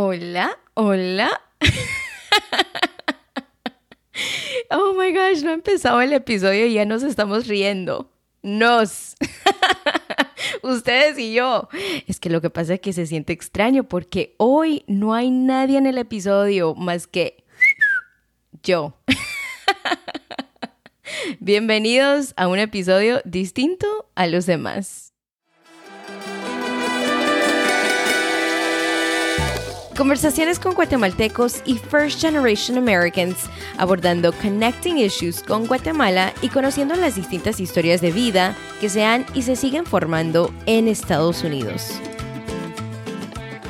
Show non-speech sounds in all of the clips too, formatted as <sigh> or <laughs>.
Hola, hola. <laughs> oh my gosh, no ha empezado el episodio y ya nos estamos riendo. Nos. <laughs> Ustedes y yo. Es que lo que pasa es que se siente extraño porque hoy no hay nadie en el episodio más que yo. <laughs> Bienvenidos a un episodio distinto a los demás. Conversaciones con guatemaltecos y First Generation Americans, abordando connecting issues con Guatemala y conociendo las distintas historias de vida que se han y se siguen formando en Estados Unidos.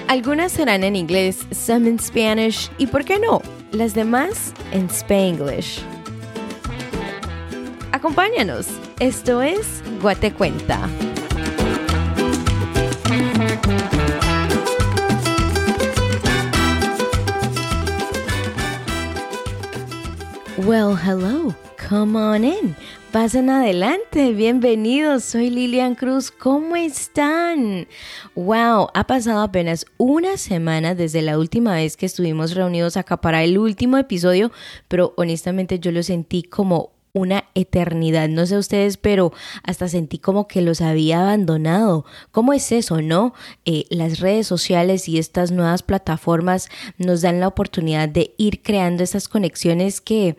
Algunas serán en inglés, some in Spanish y, ¿por qué no?, las demás en Spanglish. Acompáñanos, esto es Guatecuenta. Well, hello. Come on in. Pasen adelante. Bienvenidos. Soy Lilian Cruz. ¿Cómo están? Wow, ha pasado apenas una semana desde la última vez que estuvimos reunidos acá para el último episodio, pero honestamente yo lo sentí como una eternidad. No sé ustedes, pero hasta sentí como que los había abandonado. ¿Cómo es eso, no? Eh, las redes sociales y estas nuevas plataformas nos dan la oportunidad de ir creando esas conexiones que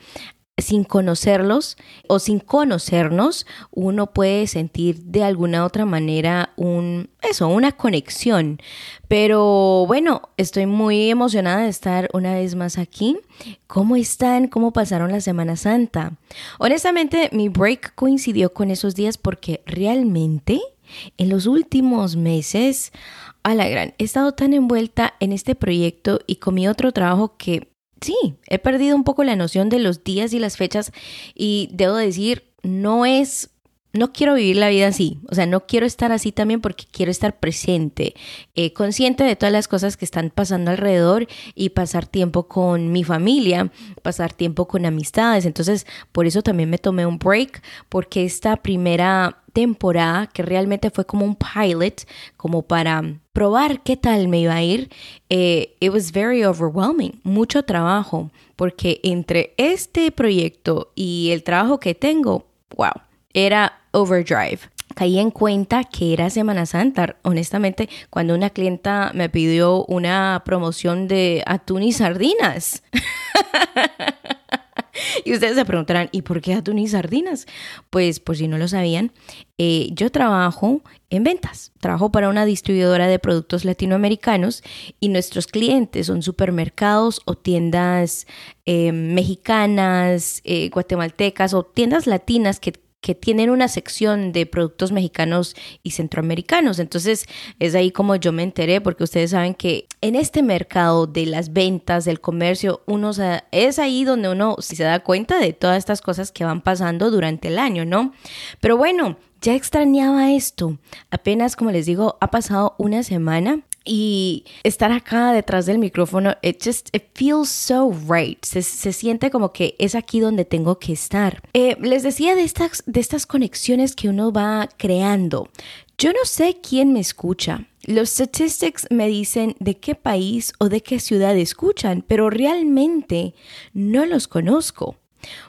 sin conocerlos o sin conocernos, uno puede sentir de alguna otra manera un eso, una conexión. Pero bueno, estoy muy emocionada de estar una vez más aquí. ¿Cómo están? ¿Cómo pasaron la Semana Santa? Honestamente, mi break coincidió con esos días porque realmente en los últimos meses a la gran, he estado tan envuelta en este proyecto y con mi otro trabajo que sí, he perdido un poco la noción de los días y las fechas y debo decir, no es no quiero vivir la vida así, o sea, no quiero estar así también porque quiero estar presente, eh, consciente de todas las cosas que están pasando alrededor y pasar tiempo con mi familia, pasar tiempo con amistades. Entonces, por eso también me tomé un break, porque esta primera temporada, que realmente fue como un pilot, como para probar qué tal me iba a ir, eh, it was very overwhelming, mucho trabajo, porque entre este proyecto y el trabajo que tengo, wow era Overdrive. Caí en cuenta que era Semana Santa. Honestamente, cuando una clienta me pidió una promoción de atún y sardinas. <laughs> y ustedes se preguntarán, ¿y por qué atún y sardinas? Pues por si no lo sabían, eh, yo trabajo en ventas, trabajo para una distribuidora de productos latinoamericanos y nuestros clientes son supermercados o tiendas eh, mexicanas, eh, guatemaltecas o tiendas latinas que que tienen una sección de productos mexicanos y centroamericanos. Entonces es ahí como yo me enteré, porque ustedes saben que en este mercado de las ventas, del comercio, uno es ahí donde uno se da cuenta de todas estas cosas que van pasando durante el año, ¿no? Pero bueno, ya extrañaba esto. Apenas, como les digo, ha pasado una semana y estar acá detrás del micrófono, it just feels so right. Se, siente como que es aquí donde tengo que estar. Eh, les decía de estas, de estas conexiones que uno va creando. Yo no sé quién me escucha. Los statistics me dicen de qué país o de qué ciudad escuchan, pero realmente no los conozco.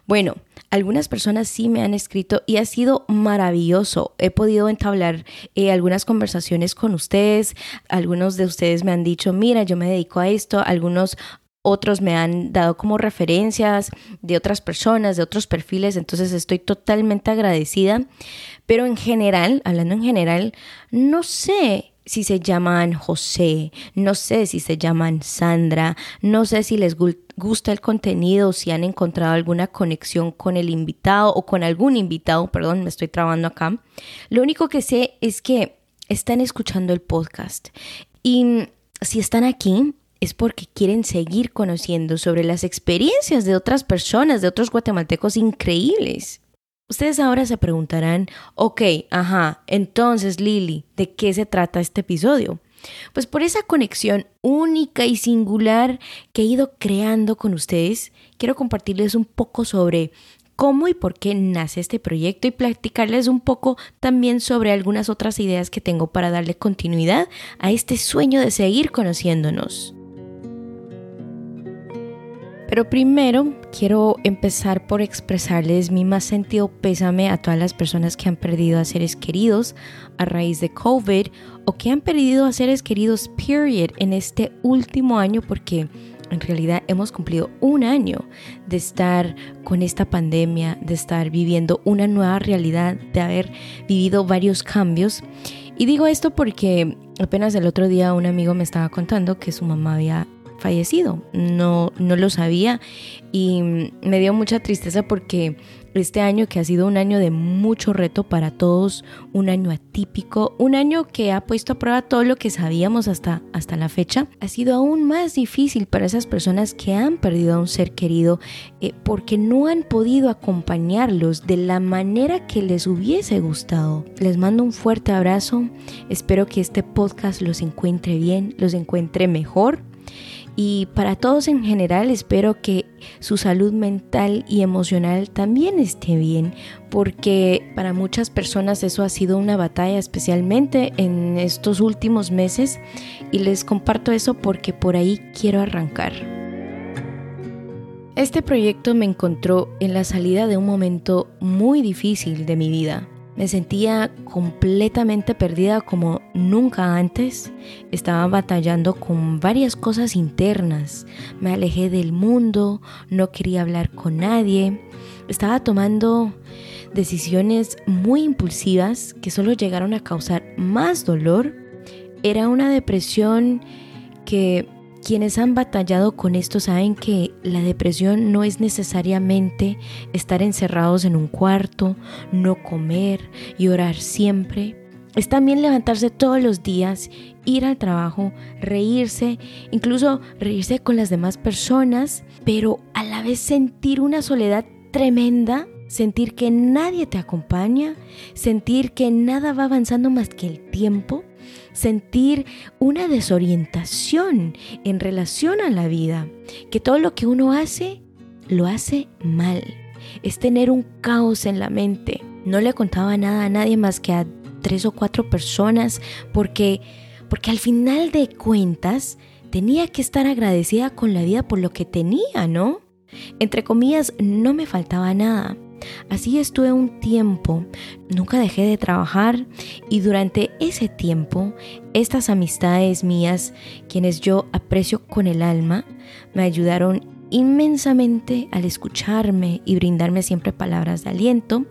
Bueno, algunas personas sí me han escrito y ha sido maravilloso. He podido entablar eh, algunas conversaciones con ustedes. Algunos de ustedes me han dicho, mira, yo me dedico a esto. Algunos otros me han dado como referencias de otras personas, de otros perfiles, entonces estoy totalmente agradecida. Pero en general, hablando en general, no sé si se llaman José, no sé si se llaman Sandra, no sé si les gusta el contenido, si han encontrado alguna conexión con el invitado o con algún invitado, perdón, me estoy trabando acá. Lo único que sé es que están escuchando el podcast y si están aquí es porque quieren seguir conociendo sobre las experiencias de otras personas, de otros guatemaltecos increíbles. Ustedes ahora se preguntarán, ok, ajá, entonces Lili, ¿de qué se trata este episodio? Pues por esa conexión única y singular que he ido creando con ustedes, quiero compartirles un poco sobre cómo y por qué nace este proyecto y platicarles un poco también sobre algunas otras ideas que tengo para darle continuidad a este sueño de seguir conociéndonos. Pero primero quiero empezar por expresarles mi más sentido pésame a todas las personas que han perdido a seres queridos a raíz de COVID o que han perdido a seres queridos period en este último año porque en realidad hemos cumplido un año de estar con esta pandemia, de estar viviendo una nueva realidad, de haber vivido varios cambios. Y digo esto porque apenas el otro día un amigo me estaba contando que su mamá había fallecido. No, no lo sabía y me dio mucha tristeza porque este año que ha sido un año de mucho reto para todos, un año atípico, un año que ha puesto a prueba todo lo que sabíamos hasta, hasta la fecha, ha sido aún más difícil para esas personas que han perdido a un ser querido eh, porque no han podido acompañarlos de la manera que les hubiese gustado. Les mando un fuerte abrazo, espero que este podcast los encuentre bien, los encuentre mejor y para todos en general espero que su salud mental y emocional también esté bien, porque para muchas personas eso ha sido una batalla, especialmente en estos últimos meses, y les comparto eso porque por ahí quiero arrancar. Este proyecto me encontró en la salida de un momento muy difícil de mi vida. Me sentía completamente perdida como nunca antes. Estaba batallando con varias cosas internas. Me alejé del mundo, no quería hablar con nadie. Estaba tomando decisiones muy impulsivas que solo llegaron a causar más dolor. Era una depresión que quienes han batallado con esto saben que la depresión no es necesariamente estar encerrados en un cuarto, no comer y orar siempre. Es también levantarse todos los días, ir al trabajo, reírse, incluso reírse con las demás personas, pero a la vez sentir una soledad tremenda, sentir que nadie te acompaña, sentir que nada va avanzando más que el tiempo sentir una desorientación en relación a la vida, que todo lo que uno hace lo hace mal. Es tener un caos en la mente. No le contaba nada a nadie más que a tres o cuatro personas porque porque al final de cuentas tenía que estar agradecida con la vida por lo que tenía, ¿no? Entre comillas, no me faltaba nada. Así estuve un tiempo, nunca dejé de trabajar y durante ese tiempo estas amistades mías, quienes yo aprecio con el alma, me ayudaron inmensamente al escucharme y brindarme siempre palabras de aliento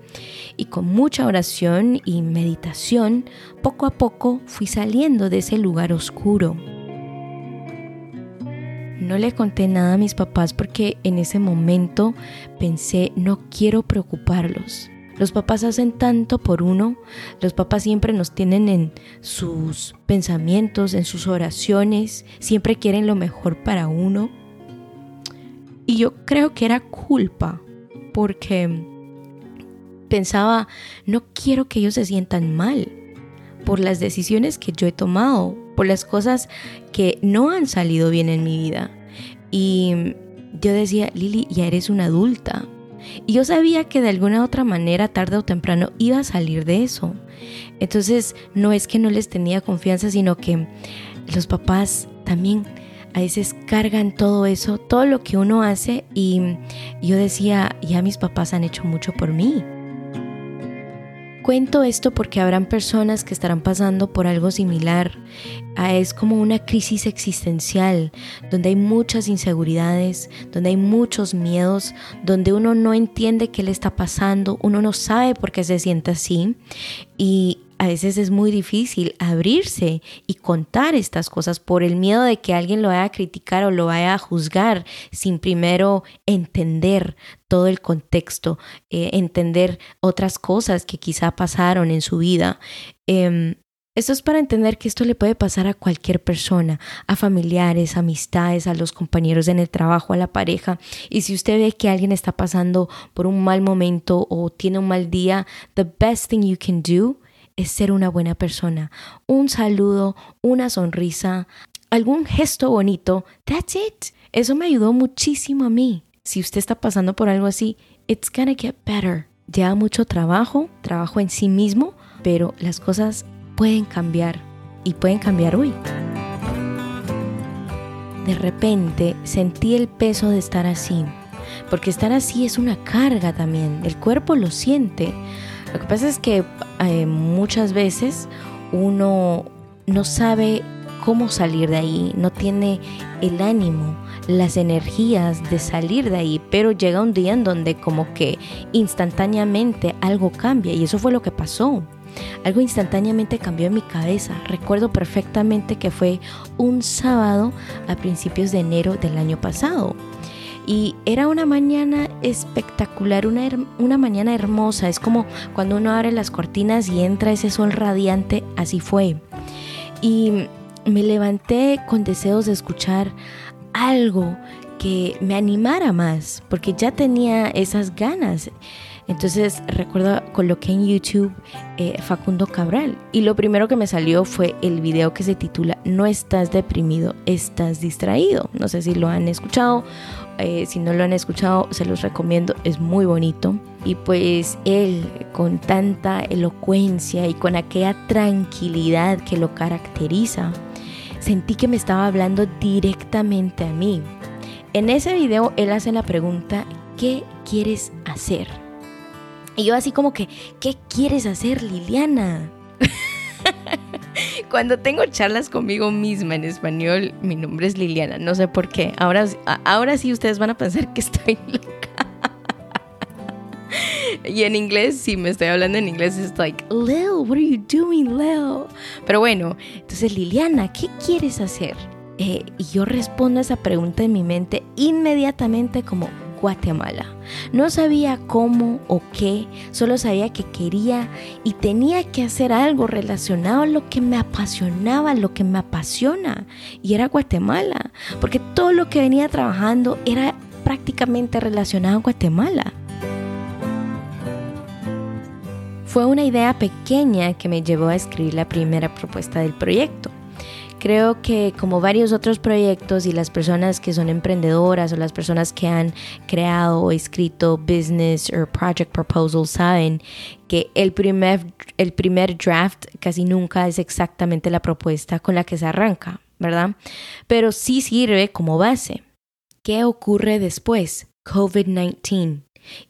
y con mucha oración y meditación, poco a poco fui saliendo de ese lugar oscuro no le conté nada a mis papás porque en ese momento pensé, no quiero preocuparlos. Los papás hacen tanto por uno, los papás siempre nos tienen en sus pensamientos, en sus oraciones, siempre quieren lo mejor para uno. Y yo creo que era culpa, porque pensaba, no quiero que ellos se sientan mal por las decisiones que yo he tomado, por las cosas que no han salido bien en mi vida. Y yo decía, Lili, ya eres una adulta. Y yo sabía que de alguna otra manera, tarde o temprano, iba a salir de eso. Entonces, no es que no les tenía confianza, sino que los papás también a veces cargan todo eso, todo lo que uno hace. Y yo decía, ya mis papás han hecho mucho por mí. Cuento esto porque habrán personas que estarán pasando por algo similar. Es como una crisis existencial, donde hay muchas inseguridades, donde hay muchos miedos, donde uno no entiende qué le está pasando, uno no sabe por qué se siente así. Y a veces es muy difícil abrirse y contar estas cosas por el miedo de que alguien lo vaya a criticar o lo vaya a juzgar sin primero entender todo el contexto, eh, entender otras cosas que quizá pasaron en su vida. Em, esto es para entender que esto le puede pasar a cualquier persona, a familiares, amistades, a los compañeros en el trabajo, a la pareja. Y si usted ve que alguien está pasando por un mal momento o tiene un mal día, the best thing you can do es ser una buena persona. Un saludo, una sonrisa, algún gesto bonito. That's it. Eso me ayudó muchísimo a mí. Si usted está pasando por algo así, it's gonna get better. Lleva mucho trabajo, trabajo en sí mismo, pero las cosas pueden cambiar y pueden cambiar hoy. de repente sentí el peso de estar así, porque estar así es una carga también, el cuerpo lo siente. Lo que pasa es que eh, muchas veces uno no sabe cómo salir de ahí, no tiene el ánimo, las energías de salir de ahí, pero llega un día en donde como que instantáneamente algo cambia y eso fue lo que pasó. Algo instantáneamente cambió en mi cabeza. Recuerdo perfectamente que fue un sábado a principios de enero del año pasado. Y era una mañana espectacular, una, una mañana hermosa. Es como cuando uno abre las cortinas y entra ese sol radiante, así fue. Y me levanté con deseos de escuchar algo que me animara más, porque ya tenía esas ganas. Entonces recuerdo coloqué en YouTube eh, Facundo Cabral y lo primero que me salió fue el video que se titula No estás deprimido, estás distraído. No sé si lo han escuchado, eh, si no lo han escuchado se los recomiendo, es muy bonito. Y pues él con tanta elocuencia y con aquella tranquilidad que lo caracteriza, sentí que me estaba hablando directamente a mí. En ese video él hace la pregunta, ¿qué quieres hacer? Y yo así como que, ¿qué quieres hacer, Liliana? <laughs> Cuando tengo charlas conmigo misma en español, mi nombre es Liliana, no sé por qué. Ahora, ahora sí ustedes van a pensar que estoy <laughs> loca. y en inglés, si me estoy hablando en inglés, es like, Lil, what are you doing, Lil? Pero bueno, entonces Liliana, ¿qué quieres hacer? Eh, y yo respondo a esa pregunta en mi mente inmediatamente como, Guatemala. No sabía cómo o qué, solo sabía que quería y tenía que hacer algo relacionado a lo que me apasionaba, lo que me apasiona, y era Guatemala, porque todo lo que venía trabajando era prácticamente relacionado a Guatemala. Fue una idea pequeña que me llevó a escribir la primera propuesta del proyecto. Creo que como varios otros proyectos y las personas que son emprendedoras o las personas que han creado o escrito business o project proposals saben que el primer, el primer draft casi nunca es exactamente la propuesta con la que se arranca, ¿verdad? Pero sí sirve como base. ¿Qué ocurre después? COVID-19.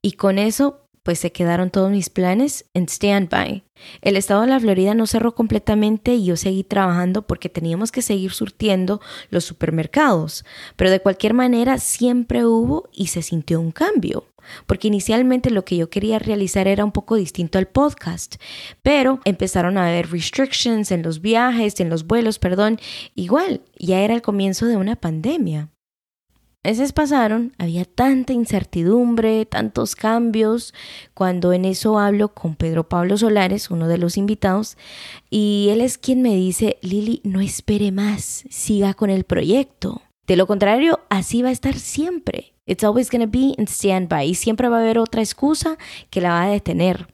Y con eso pues se quedaron todos mis planes en standby. El estado de la Florida no cerró completamente y yo seguí trabajando porque teníamos que seguir surtiendo los supermercados. Pero de cualquier manera siempre hubo y se sintió un cambio. Porque inicialmente lo que yo quería realizar era un poco distinto al podcast, pero empezaron a haber restrictions en los viajes, en los vuelos, perdón, igual, ya era el comienzo de una pandemia. Meses pasaron, había tanta incertidumbre, tantos cambios, cuando en eso hablo con Pedro Pablo Solares, uno de los invitados, y él es quien me dice, Lili, no espere más, siga con el proyecto. De lo contrario, así va a estar siempre. It's always going to be in standby y siempre va a haber otra excusa que la va a detener.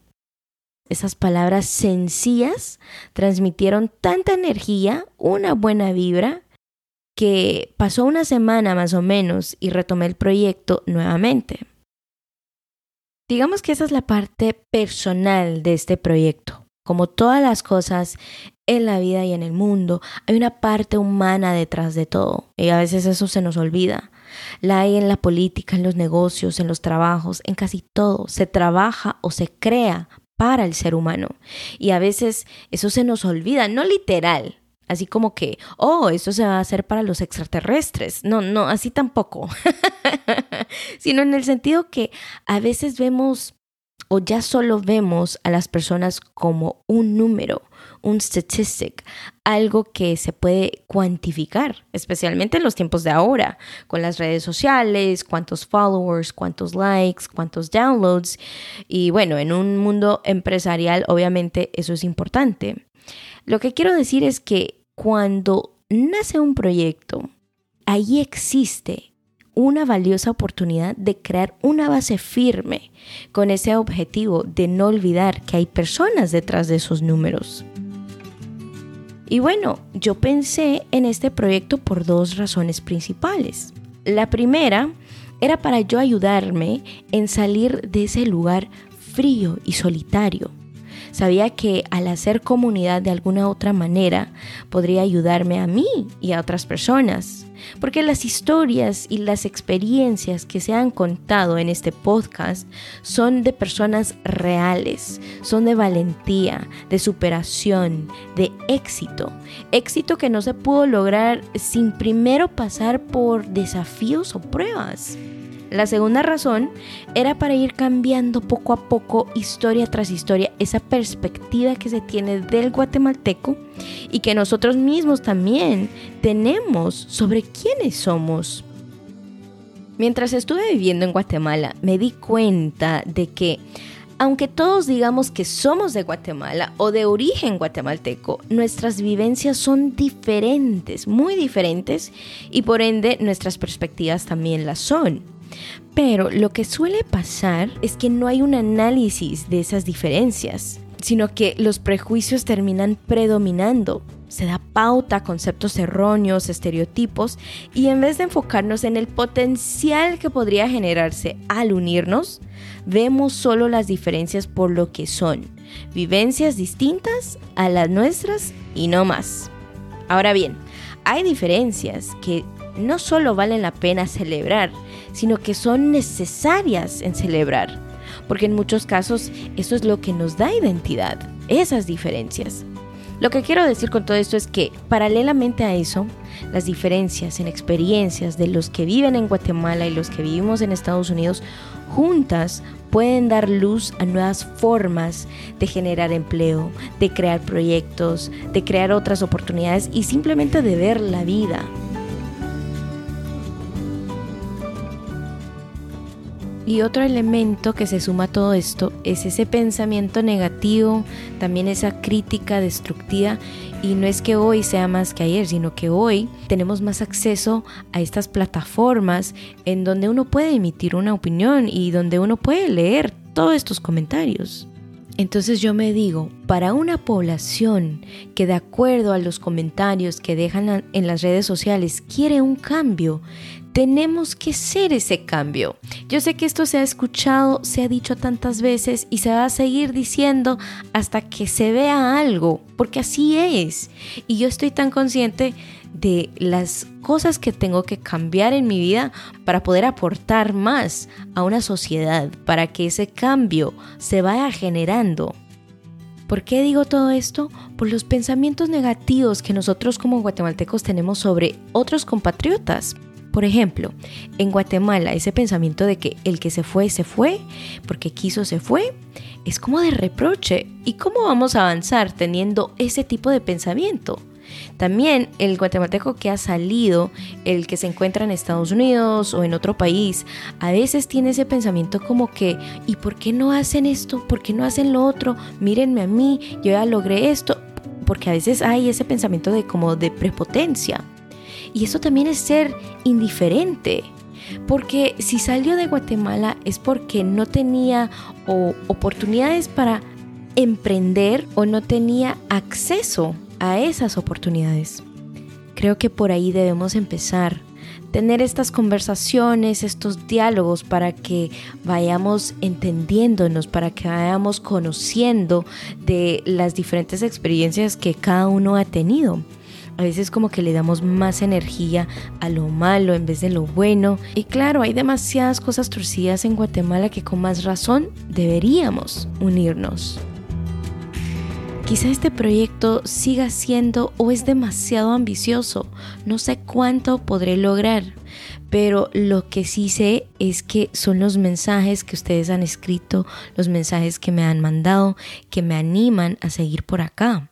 Esas palabras sencillas transmitieron tanta energía, una buena vibra, que pasó una semana más o menos y retomé el proyecto nuevamente. Digamos que esa es la parte personal de este proyecto. Como todas las cosas en la vida y en el mundo, hay una parte humana detrás de todo y a veces eso se nos olvida. La hay en la política, en los negocios, en los trabajos, en casi todo. Se trabaja o se crea para el ser humano y a veces eso se nos olvida, no literal, Así como que, oh, esto se va a hacer para los extraterrestres. No, no, así tampoco. <laughs> Sino en el sentido que a veces vemos o ya solo vemos a las personas como un número, un statistic, algo que se puede cuantificar, especialmente en los tiempos de ahora, con las redes sociales, cuántos followers, cuántos likes, cuántos downloads. Y bueno, en un mundo empresarial obviamente eso es importante. Lo que quiero decir es que cuando nace un proyecto, ahí existe una valiosa oportunidad de crear una base firme con ese objetivo de no olvidar que hay personas detrás de esos números. Y bueno, yo pensé en este proyecto por dos razones principales. La primera era para yo ayudarme en salir de ese lugar frío y solitario Sabía que al hacer comunidad de alguna otra manera podría ayudarme a mí y a otras personas. porque las historias y las experiencias que se han contado en este podcast son de personas reales, son de valentía, de superación, de éxito. Éxito que no se pudo lograr sin primero pasar por desafíos o pruebas. La segunda razón era para ir cambiando poco a poco, historia tras historia, esa perspectiva que se tiene del guatemalteco y que nosotros mismos también tenemos sobre quiénes somos. Mientras estuve viviendo en Guatemala, me di cuenta de que aunque todos digamos que somos de Guatemala o de origen guatemalteco, nuestras vivencias son diferentes, muy diferentes, y por ende nuestras perspectivas también las son. Pero lo que suele pasar es que no hay un análisis de esas diferencias, sino que los prejuicios terminan predominando. Se da pauta a conceptos erróneos, estereotipos, y en vez de enfocarnos en el potencial que podría generarse al unirnos, vemos solo las diferencias por lo que son, vivencias distintas a las nuestras y no más. Ahora bien, hay diferencias que no solo valen la pena celebrar, sino que son necesarias en celebrar, porque en muchos casos eso es lo que nos da identidad, esas diferencias. Lo que quiero decir con todo esto es que, paralelamente a eso, las diferencias en experiencias de los que viven en Guatemala y los que vivimos en Estados Unidos juntas pueden dar luz a nuevas formas de generar empleo, de crear proyectos, de crear otras oportunidades y simplemente de ver la vida. Y otro elemento que se suma a todo esto es ese pensamiento negativo, también esa crítica destructiva. Y no es que hoy sea más que ayer, sino que hoy tenemos más acceso a estas plataformas en donde uno puede emitir una opinión y donde uno puede leer todos estos comentarios. Entonces yo me digo, para una población que de acuerdo a los comentarios que dejan en las redes sociales quiere un cambio, tenemos que ser ese cambio. Yo sé que esto se ha escuchado, se ha dicho tantas veces y se va a seguir diciendo hasta que se vea algo, porque así es. Y yo estoy tan consciente de las cosas que tengo que cambiar en mi vida para poder aportar más a una sociedad, para que ese cambio se vaya generando. ¿Por qué digo todo esto? Por los pensamientos negativos que nosotros como guatemaltecos tenemos sobre otros compatriotas. Por ejemplo, en Guatemala ese pensamiento de que el que se fue, se fue, porque quiso, se fue, es como de reproche. ¿Y cómo vamos a avanzar teniendo ese tipo de pensamiento? También el guatemalteco que ha salido, el que se encuentra en Estados Unidos o en otro país, a veces tiene ese pensamiento como que, ¿y por qué no hacen esto? ¿Por qué no hacen lo otro? Mírenme a mí, yo ya logré esto. Porque a veces hay ese pensamiento de como de prepotencia. Y eso también es ser indiferente. Porque si salió de Guatemala es porque no tenía oportunidades para emprender o no tenía acceso a esas oportunidades. Creo que por ahí debemos empezar. Tener estas conversaciones, estos diálogos para que vayamos entendiéndonos, para que vayamos conociendo de las diferentes experiencias que cada uno ha tenido. A veces como que le damos más energía a lo malo en vez de lo bueno. Y claro, hay demasiadas cosas torcidas en Guatemala que con más razón deberíamos unirnos. Quizá este proyecto siga siendo o es demasiado ambicioso. No sé cuánto podré lograr. Pero lo que sí sé es que son los mensajes que ustedes han escrito, los mensajes que me han mandado, que me animan a seguir por acá.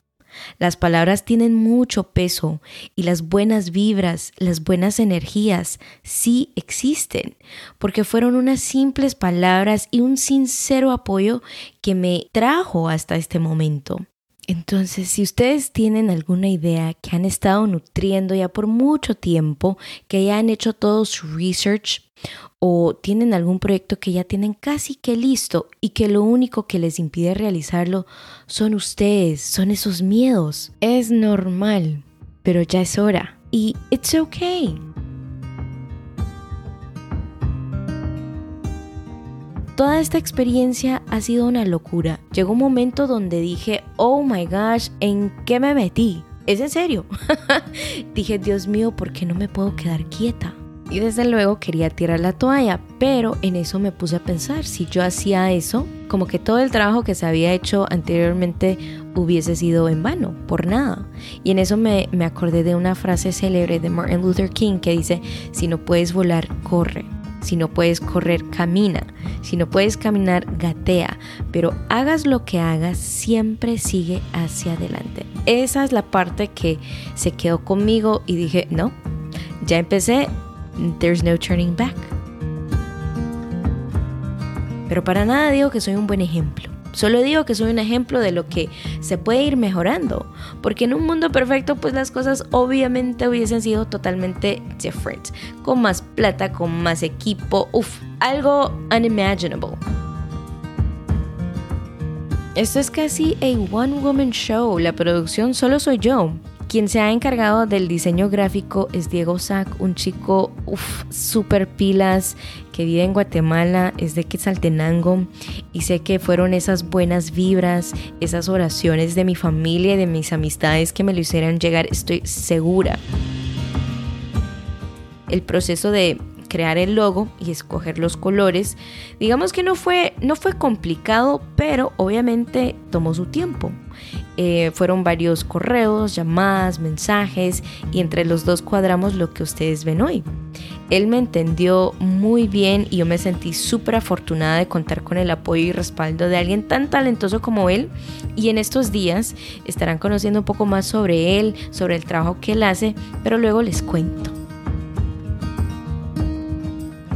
Las palabras tienen mucho peso y las buenas vibras, las buenas energías sí existen, porque fueron unas simples palabras y un sincero apoyo que me trajo hasta este momento. Entonces, si ustedes tienen alguna idea que han estado nutriendo ya por mucho tiempo, que ya han hecho todo su research o tienen algún proyecto que ya tienen casi que listo y que lo único que les impide realizarlo son ustedes, son esos miedos. Es normal, pero ya es hora. Y it's okay. Toda esta experiencia ha sido una locura. Llegó un momento donde dije, oh my gosh, ¿en qué me metí? Es en serio. <laughs> Dije, Dios mío, ¿por qué no me puedo quedar quieta? Y desde luego quería tirar la toalla, pero en eso me puse a pensar, si yo hacía eso, como que todo el trabajo que se había hecho anteriormente hubiese sido en vano, por nada. Y en eso me, me acordé de una frase célebre de Martin Luther King que dice, si no puedes volar, corre. Si no puedes correr, camina. Si no puedes caminar, gatea. Pero hagas lo que hagas, siempre sigue hacia adelante. Esa es la parte que se quedó conmigo y dije, no, ya empecé, there's no turning back. Pero para nada digo que soy un buen ejemplo. Solo digo que soy un ejemplo de lo que se puede ir mejorando, porque en un mundo perfecto pues las cosas obviamente hubiesen sido totalmente different, con más plata, con más equipo, uff, algo unimaginable. Esto es casi a one woman show, la producción solo soy yo. Quien se ha encargado del diseño gráfico es Diego Sack, un chico super pilas que vive en Guatemala, es de Quetzaltenango y sé que fueron esas buenas vibras, esas oraciones de mi familia y de mis amistades que me lo hicieran llegar, estoy segura. El proceso de crear el logo y escoger los colores, digamos que no fue, no fue complicado, pero obviamente tomó su tiempo. Eh, fueron varios correos, llamadas, mensajes y entre los dos cuadramos lo que ustedes ven hoy. Él me entendió muy bien y yo me sentí súper afortunada de contar con el apoyo y respaldo de alguien tan talentoso como él. Y en estos días estarán conociendo un poco más sobre él, sobre el trabajo que él hace, pero luego les cuento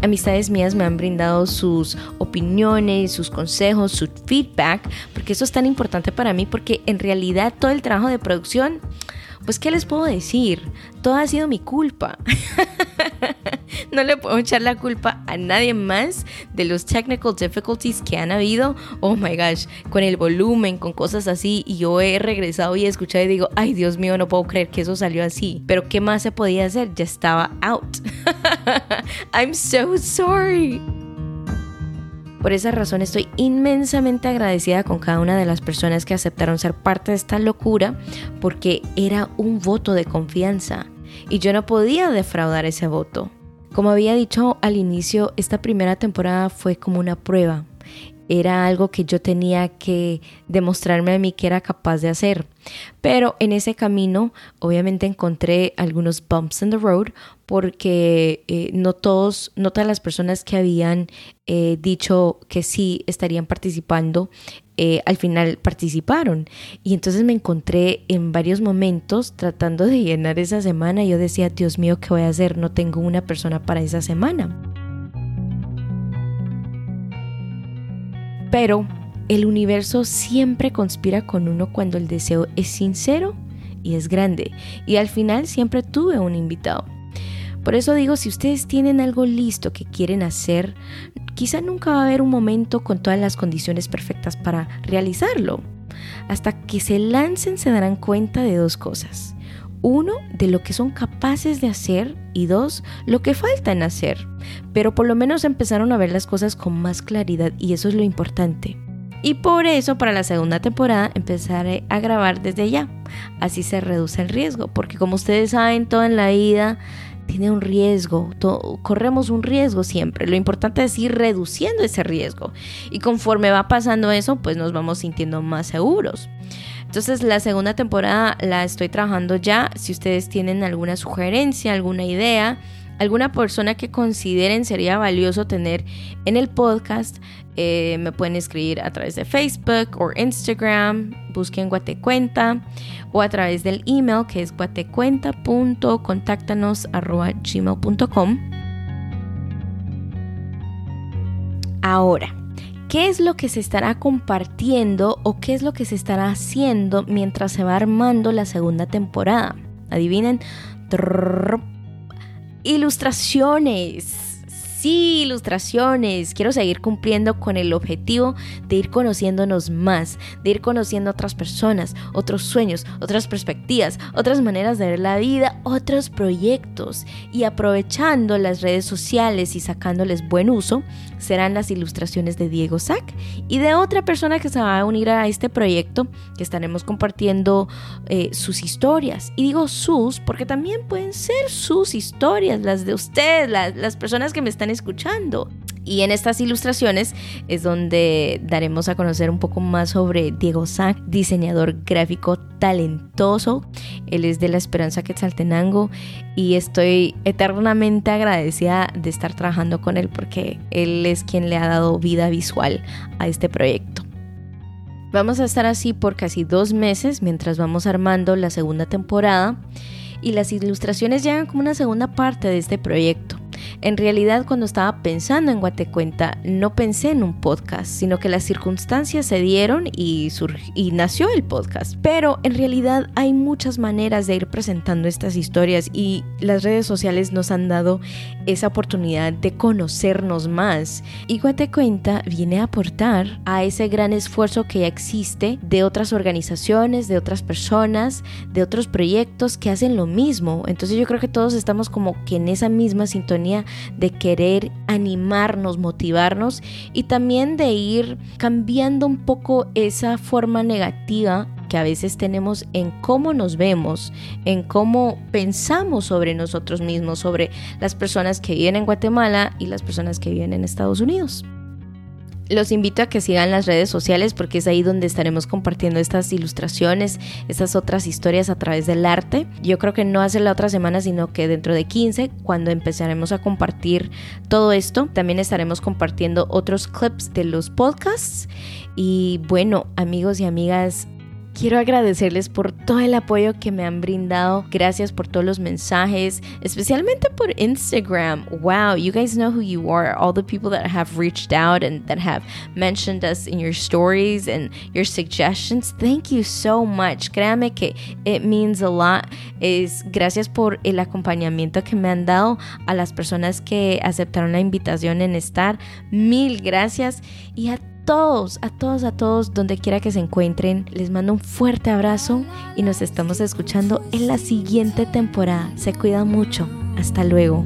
amistades mías me han brindado sus opiniones, sus consejos, su feedback, porque eso es tan importante para mí, porque en realidad todo el trabajo de producción, pues ¿qué les puedo decir? Todo ha sido mi culpa. <laughs> <laughs> no le puedo echar la culpa a nadie más de los technical difficulties que han habido. Oh my gosh, con el volumen, con cosas así. Y yo he regresado y he escuchado y digo, ay Dios mío, no puedo creer que eso salió así. Pero ¿qué más se podía hacer? Ya estaba out. <laughs> I'm so sorry. Por esa razón estoy inmensamente agradecida con cada una de las personas que aceptaron ser parte de esta locura porque era un voto de confianza y yo no podía defraudar ese voto. Como había dicho al inicio, esta primera temporada fue como una prueba. Era algo que yo tenía que demostrarme a mí que era capaz de hacer. Pero en ese camino, obviamente encontré algunos bumps in the road porque eh, no todos, no todas las personas que habían eh, dicho que sí estarían participando eh, al final participaron. Y entonces me encontré en varios momentos tratando de llenar esa semana. Yo decía, Dios mío, ¿qué voy a hacer? No tengo una persona para esa semana. Pero el universo siempre conspira con uno cuando el deseo es sincero y es grande. Y al final siempre tuve un invitado. Por eso digo, si ustedes tienen algo listo que quieren hacer, quizá nunca va a haber un momento con todas las condiciones perfectas para realizarlo. Hasta que se lancen se darán cuenta de dos cosas. Uno, de lo que son capaces de hacer y dos, lo que falta en hacer. Pero por lo menos empezaron a ver las cosas con más claridad y eso es lo importante. Y por eso para la segunda temporada empezaré a grabar desde ya. Así se reduce el riesgo, porque como ustedes saben, todo en la vida tiene un riesgo, corremos un riesgo siempre. Lo importante es ir reduciendo ese riesgo y conforme va pasando eso, pues nos vamos sintiendo más seguros. Entonces la segunda temporada la estoy trabajando ya. Si ustedes tienen alguna sugerencia, alguna idea, alguna persona que consideren sería valioso tener en el podcast, eh, me pueden escribir a través de Facebook o Instagram, busquen Guatecuenta o a través del email que es guatecuenta.contáctanos.gmail.com Ahora, ¿qué es lo que se estará compartiendo o qué es lo que se estará haciendo mientras se va armando la segunda temporada? Adivinen. Ilustraciones Sí, ilustraciones. Quiero seguir cumpliendo con el objetivo de ir conociéndonos más, de ir conociendo otras personas, otros sueños, otras perspectivas, otras maneras de ver la vida, otros proyectos. Y aprovechando las redes sociales y sacándoles buen uso, serán las ilustraciones de Diego Sack y de otra persona que se va a unir a este proyecto, que estaremos compartiendo eh, sus historias. Y digo sus porque también pueden ser sus historias, las de ustedes, las, las personas que me están escuchando. Y en estas ilustraciones es donde daremos a conocer un poco más sobre Diego Sack, diseñador gráfico talentoso. Él es de la Esperanza Quetzaltenango y estoy eternamente agradecida de estar trabajando con él porque él es quien le ha dado vida visual a este proyecto. Vamos a estar así por casi dos meses mientras vamos armando la segunda temporada y las ilustraciones llegan como una segunda parte de este proyecto. En realidad, cuando estaba pensando en Guatecuenta, no pensé en un podcast, sino que las circunstancias se dieron y, y nació el podcast. Pero en realidad hay muchas maneras de ir presentando estas historias y las redes sociales nos han dado esa oportunidad de conocernos más. Y Guatecuenta viene a aportar a ese gran esfuerzo que ya existe de otras organizaciones, de otras personas, de otros proyectos que hacen lo mismo. Entonces yo creo que todos estamos como que en esa misma sintonía de querer animarnos, motivarnos y también de ir cambiando un poco esa forma negativa que a veces tenemos en cómo nos vemos, en cómo pensamos sobre nosotros mismos, sobre las personas que viven en Guatemala y las personas que viven en Estados Unidos. Los invito a que sigan las redes sociales porque es ahí donde estaremos compartiendo estas ilustraciones, estas otras historias a través del arte. Yo creo que no hace la otra semana, sino que dentro de 15, cuando empezaremos a compartir todo esto, también estaremos compartiendo otros clips de los podcasts. Y bueno, amigos y amigas, Quiero agradecerles por todo el apoyo que me han brindado. Gracias por todos los mensajes, especialmente por Instagram. Wow, you guys know who you are. All the people that have reached out and that have mentioned us in your stories and your suggestions. Thank you so much. Créame que it means a lot. Es gracias por el acompañamiento que me han dado a las personas que aceptaron la invitación en estar. Mil gracias y a todos, a todos, a todos, donde quiera que se encuentren. Les mando un fuerte abrazo y nos estamos escuchando en la siguiente temporada. Se cuidan mucho. Hasta luego.